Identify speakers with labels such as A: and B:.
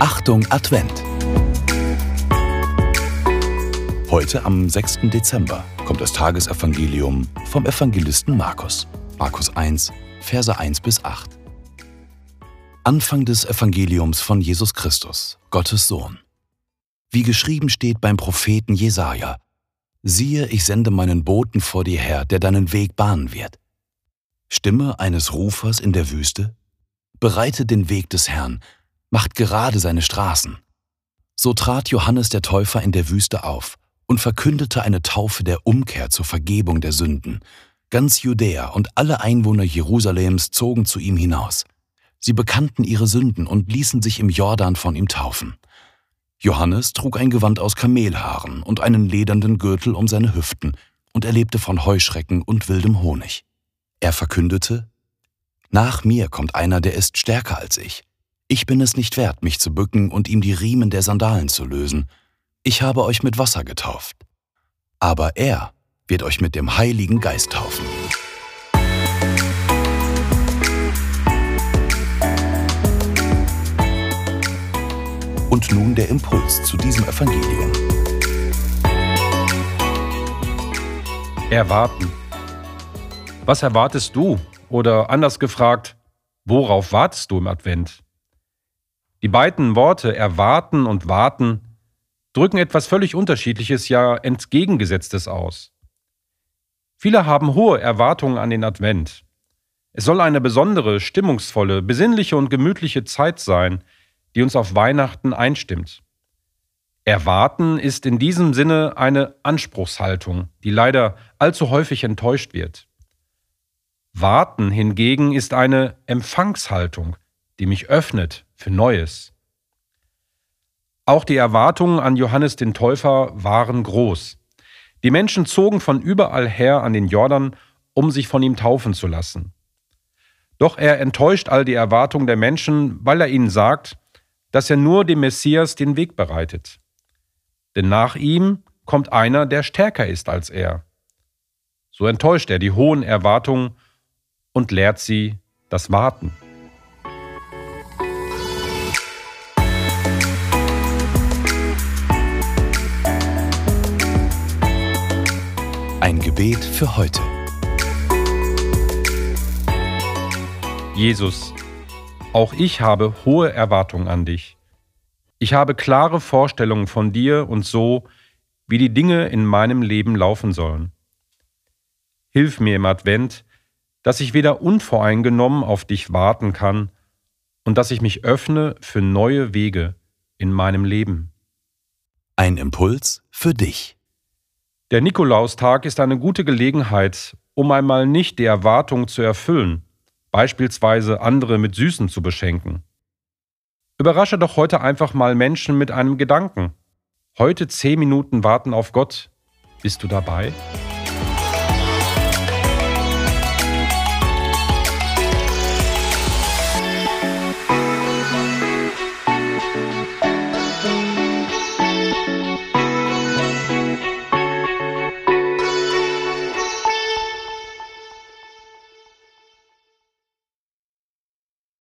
A: Achtung Advent. Heute am 6. Dezember kommt das Tagesevangelium vom Evangelisten Markus. Markus 1, Verse 1 bis 8. Anfang des Evangeliums von Jesus Christus, Gottes Sohn. Wie geschrieben steht beim Propheten Jesaja: Siehe, ich sende meinen Boten vor dir her, der deinen Weg bahnen wird. Stimme eines Rufers in der Wüste? Bereitet den Weg des Herrn, macht gerade seine Straßen. So trat Johannes der Täufer in der Wüste auf und verkündete eine Taufe der Umkehr zur Vergebung der Sünden. Ganz Judäa und alle Einwohner Jerusalems zogen zu ihm hinaus. Sie bekannten ihre Sünden und ließen sich im Jordan von ihm taufen. Johannes trug ein Gewand aus Kamelhaaren und einen ledernden Gürtel um seine Hüften und er lebte von Heuschrecken und wildem Honig. Er verkündete, Nach mir kommt einer, der ist stärker als ich. Ich bin es nicht wert, mich zu bücken und ihm die Riemen der Sandalen zu lösen. Ich habe euch mit Wasser getauft. Aber er wird euch mit dem Heiligen Geist taufen. Und nun der Impuls zu diesem Evangelium.
B: Erwarten. Was erwartest du? Oder anders gefragt, worauf wartest du im Advent? Die beiden Worte erwarten und warten drücken etwas völlig Unterschiedliches, ja entgegengesetztes aus. Viele haben hohe Erwartungen an den Advent. Es soll eine besondere, stimmungsvolle, besinnliche und gemütliche Zeit sein, die uns auf Weihnachten einstimmt. Erwarten ist in diesem Sinne eine Anspruchshaltung, die leider allzu häufig enttäuscht wird. Warten hingegen ist eine Empfangshaltung, die mich öffnet für Neues. Auch die Erwartungen an Johannes den Täufer waren groß. Die Menschen zogen von überall her an den Jordan, um sich von ihm taufen zu lassen. Doch er enttäuscht all die Erwartungen der Menschen, weil er ihnen sagt, dass er nur dem Messias den Weg bereitet. Denn nach ihm kommt einer, der stärker ist als er. So enttäuscht er die hohen Erwartungen und lehrt sie das Warten.
A: Gebet für heute.
B: Jesus, auch ich habe hohe Erwartungen an dich. Ich habe klare Vorstellungen von dir und so, wie die Dinge in meinem Leben laufen sollen. Hilf mir im Advent, dass ich weder unvoreingenommen auf dich warten kann und dass ich mich öffne für neue Wege in meinem Leben.
A: Ein Impuls für dich.
B: Der Nikolaustag ist eine gute Gelegenheit, um einmal nicht die Erwartung zu erfüllen, beispielsweise andere mit Süßen zu beschenken. Überrasche doch heute einfach mal Menschen mit einem Gedanken. Heute zehn Minuten warten auf Gott. Bist du dabei?